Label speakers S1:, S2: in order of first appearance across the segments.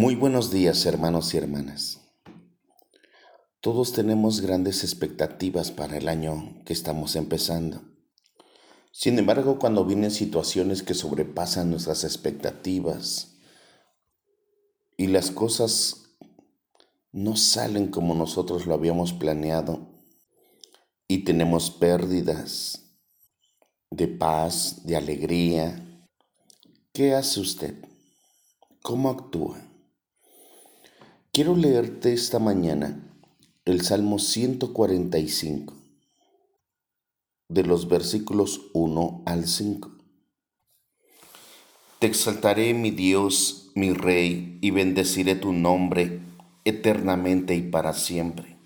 S1: Muy buenos días hermanos y hermanas. Todos tenemos grandes expectativas para el año que estamos empezando. Sin embargo, cuando vienen situaciones que sobrepasan nuestras expectativas y las cosas no salen como nosotros lo habíamos planeado y tenemos pérdidas de paz, de alegría, ¿qué hace usted? ¿Cómo actúa? Quiero leerte esta mañana el Salmo 145, de los versículos 1 al 5. Te exaltaré, mi Dios, mi Rey, y bendeciré tu nombre eternamente y para siempre.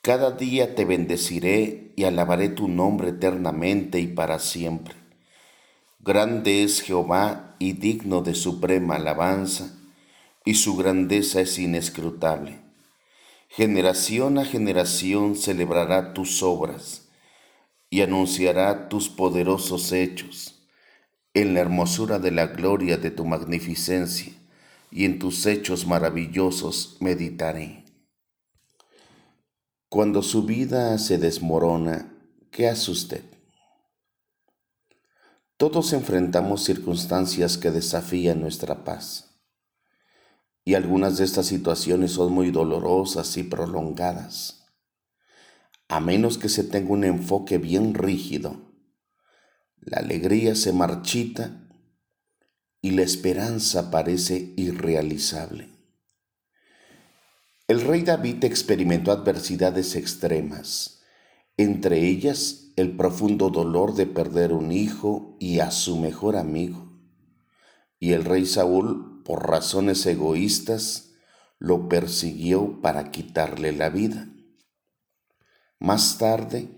S1: Cada día te bendeciré y alabaré tu nombre eternamente y para siempre. Grande es Jehová y digno de suprema alabanza y su grandeza es inescrutable. Generación a generación celebrará tus obras y anunciará tus poderosos hechos. En la hermosura de la gloria de tu magnificencia y en tus hechos maravillosos meditaré. Cuando su vida se desmorona, ¿qué hace usted? Todos enfrentamos circunstancias que desafían nuestra paz y algunas de estas situaciones son muy dolorosas y prolongadas. A menos que se tenga un enfoque bien rígido, la alegría se marchita y la esperanza parece irrealizable. El rey David experimentó adversidades extremas, entre ellas el profundo dolor de perder un hijo y a su mejor amigo. Y el rey Saúl por razones egoístas, lo persiguió para quitarle la vida. Más tarde,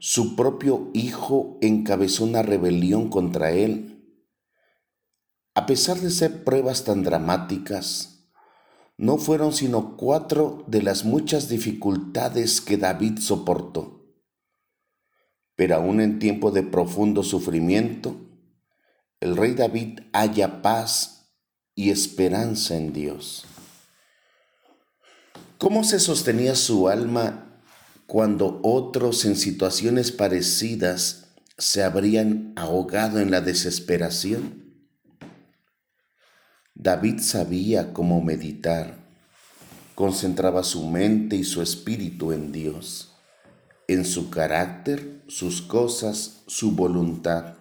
S1: su propio hijo encabezó una rebelión contra él. A pesar de ser pruebas tan dramáticas, no fueron sino cuatro de las muchas dificultades que David soportó. Pero aún en tiempo de profundo sufrimiento, el rey David halla paz y esperanza en Dios. ¿Cómo se sostenía su alma cuando otros en situaciones parecidas se habrían ahogado en la desesperación? David sabía cómo meditar, concentraba su mente y su espíritu en Dios, en su carácter, sus cosas, su voluntad,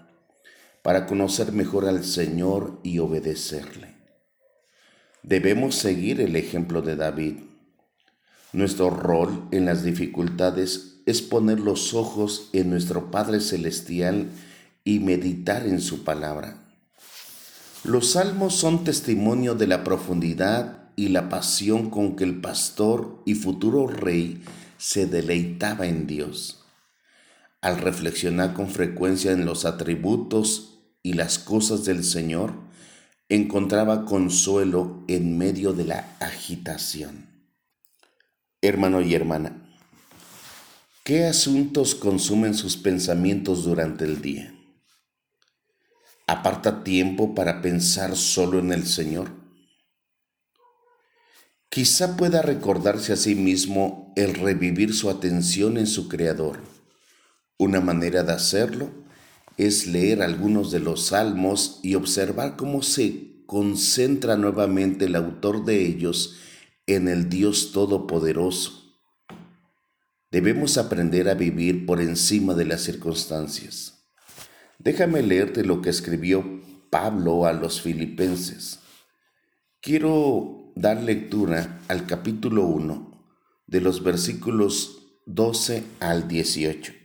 S1: para conocer mejor al Señor y obedecerle. Debemos seguir el ejemplo de David. Nuestro rol en las dificultades es poner los ojos en nuestro Padre Celestial y meditar en su palabra. Los salmos son testimonio de la profundidad y la pasión con que el pastor y futuro rey se deleitaba en Dios. Al reflexionar con frecuencia en los atributos y las cosas del Señor, encontraba consuelo en medio de la agitación. Hermano y hermana, ¿qué asuntos consumen sus pensamientos durante el día? ¿Aparta tiempo para pensar solo en el Señor? Quizá pueda recordarse a sí mismo el revivir su atención en su Creador. Una manera de hacerlo es leer algunos de los salmos y observar cómo se concentra nuevamente el autor de ellos en el Dios Todopoderoso. Debemos aprender a vivir por encima de las circunstancias. Déjame leerte lo que escribió Pablo a los filipenses. Quiero dar lectura al capítulo 1 de los versículos 12 al 18.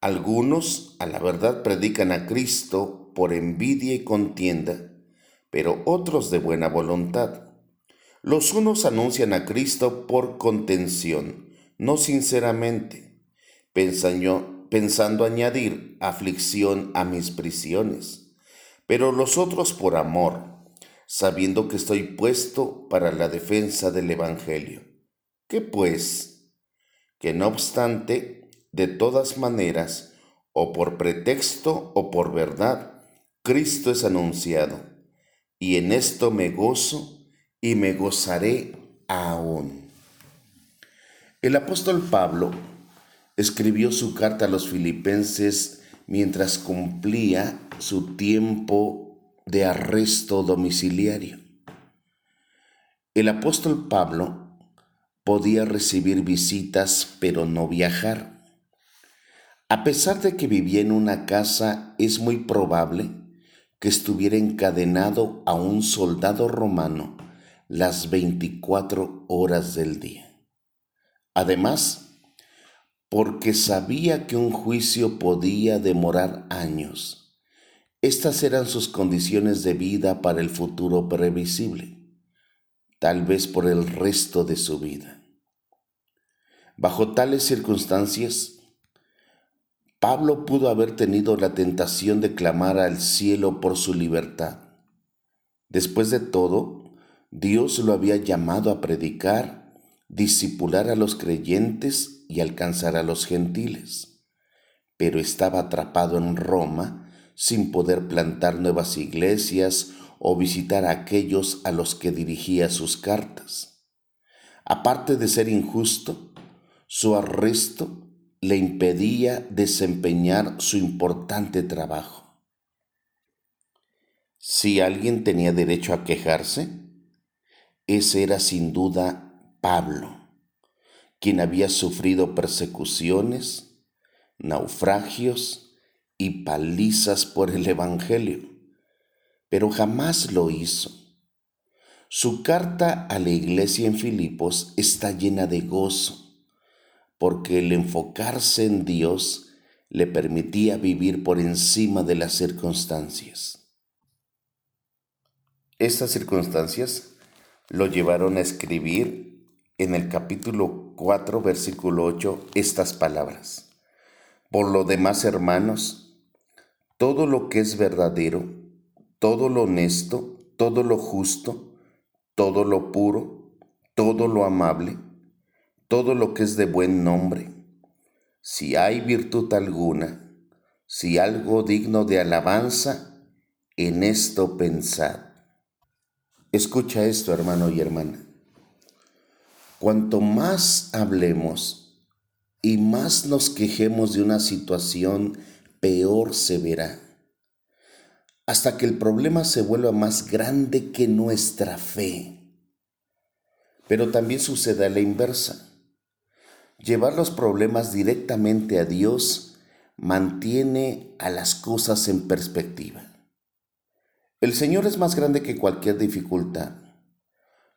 S1: algunos, a la verdad, predican a Cristo por envidia y contienda, pero otros de buena voluntad. Los unos anuncian a Cristo por contención, no sinceramente, pensando, añadir aflicción a mis prisiones, pero los otros por amor, sabiendo que estoy puesto para la defensa del Evangelio. ¿Qué pues? Que no obstante, de todas maneras, o por pretexto o por verdad, Cristo es anunciado, y en esto me gozo y me gozaré aún. El apóstol Pablo escribió su carta a los filipenses mientras cumplía su tiempo de arresto domiciliario. El apóstol Pablo podía recibir visitas pero no viajar. A pesar de que vivía en una casa, es muy probable que estuviera encadenado a un soldado romano las 24 horas del día. Además, porque sabía que un juicio podía demorar años. Estas eran sus condiciones de vida para el futuro previsible, tal vez por el resto de su vida. Bajo tales circunstancias, Pablo pudo haber tenido la tentación de clamar al cielo por su libertad. Después de todo, Dios lo había llamado a predicar, disipular a los creyentes y alcanzar a los gentiles. Pero estaba atrapado en Roma sin poder plantar nuevas iglesias o visitar a aquellos a los que dirigía sus cartas. Aparte de ser injusto, su arresto le impedía desempeñar su importante trabajo. Si alguien tenía derecho a quejarse, ese era sin duda Pablo, quien había sufrido persecuciones, naufragios y palizas por el Evangelio, pero jamás lo hizo. Su carta a la iglesia en Filipos está llena de gozo porque el enfocarse en Dios le permitía vivir por encima de las circunstancias. Estas circunstancias lo llevaron a escribir en el capítulo 4, versículo 8, estas palabras. Por lo demás, hermanos, todo lo que es verdadero, todo lo honesto, todo lo justo, todo lo puro, todo lo amable, todo lo que es de buen nombre, si hay virtud alguna, si algo digno de alabanza, en esto pensad. Escucha esto, hermano y hermana. Cuanto más hablemos y más nos quejemos de una situación, peor se verá, hasta que el problema se vuelva más grande que nuestra fe. Pero también sucede la inversa. Llevar los problemas directamente a Dios mantiene a las cosas en perspectiva. El Señor es más grande que cualquier dificultad.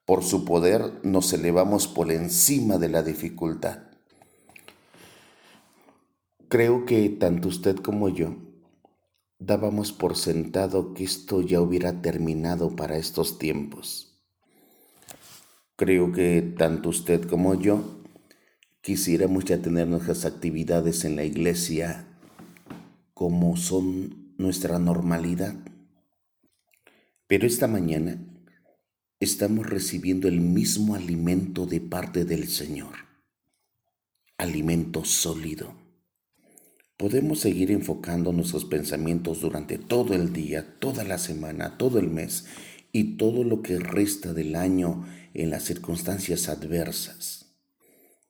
S1: Por su poder nos elevamos por encima de la dificultad. Creo que tanto usted como yo dábamos por sentado que esto ya hubiera terminado para estos tiempos. Creo que tanto usted como yo quisiéramos ya tener nuestras actividades en la iglesia como son nuestra normalidad. Pero esta mañana estamos recibiendo el mismo alimento de parte del Señor, alimento sólido. Podemos seguir enfocando nuestros pensamientos durante todo el día, toda la semana, todo el mes y todo lo que resta del año en las circunstancias adversas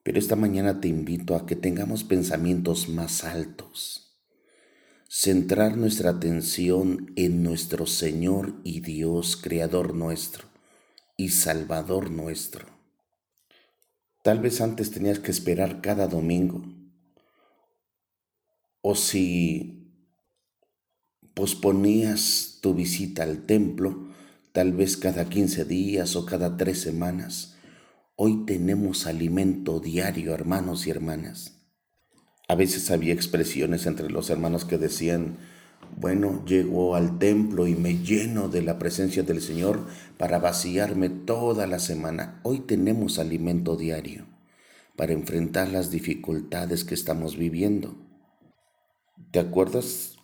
S1: pero esta mañana te invito a que tengamos pensamientos más altos. Centrar nuestra atención en nuestro Señor y Dios, Creador nuestro y Salvador nuestro. Tal vez antes tenías que esperar cada domingo. O si posponías tu visita al templo, tal vez cada 15 días o cada tres semanas Hoy tenemos alimento diario, hermanos y hermanas. A veces había expresiones entre los hermanos que decían, Bueno, llego al templo y me lleno de la presencia del Señor para vaciarme toda la semana. Hoy tenemos alimento diario para enfrentar las dificultades que estamos viviendo. ¿Te acuerdas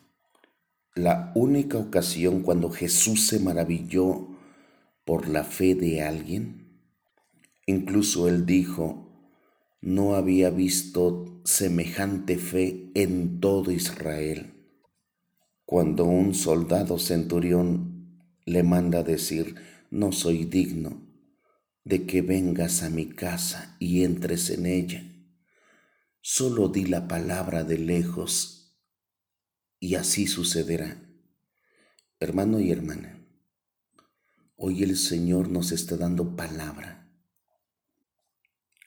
S1: la única ocasión cuando Jesús se maravilló por la fe de alguien? Incluso él dijo, no había visto semejante fe en todo Israel cuando un soldado centurión le manda decir, no soy digno de que vengas a mi casa y entres en ella. Solo di la palabra de lejos y así sucederá. Hermano y hermana, hoy el Señor nos está dando palabra.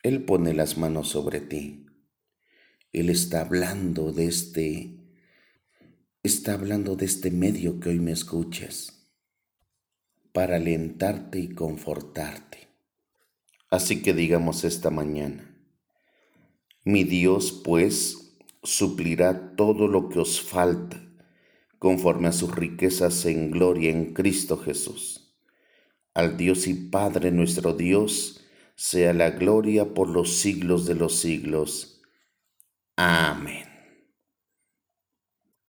S1: Él pone las manos sobre ti. Él está hablando de este está hablando de este medio que hoy me escuchas, para alentarte y confortarte. Así que digamos esta mañana, mi Dios pues suplirá todo lo que os falta conforme a sus riquezas en gloria en Cristo Jesús. Al Dios y Padre nuestro Dios sea la gloria por los siglos de los siglos. Amén.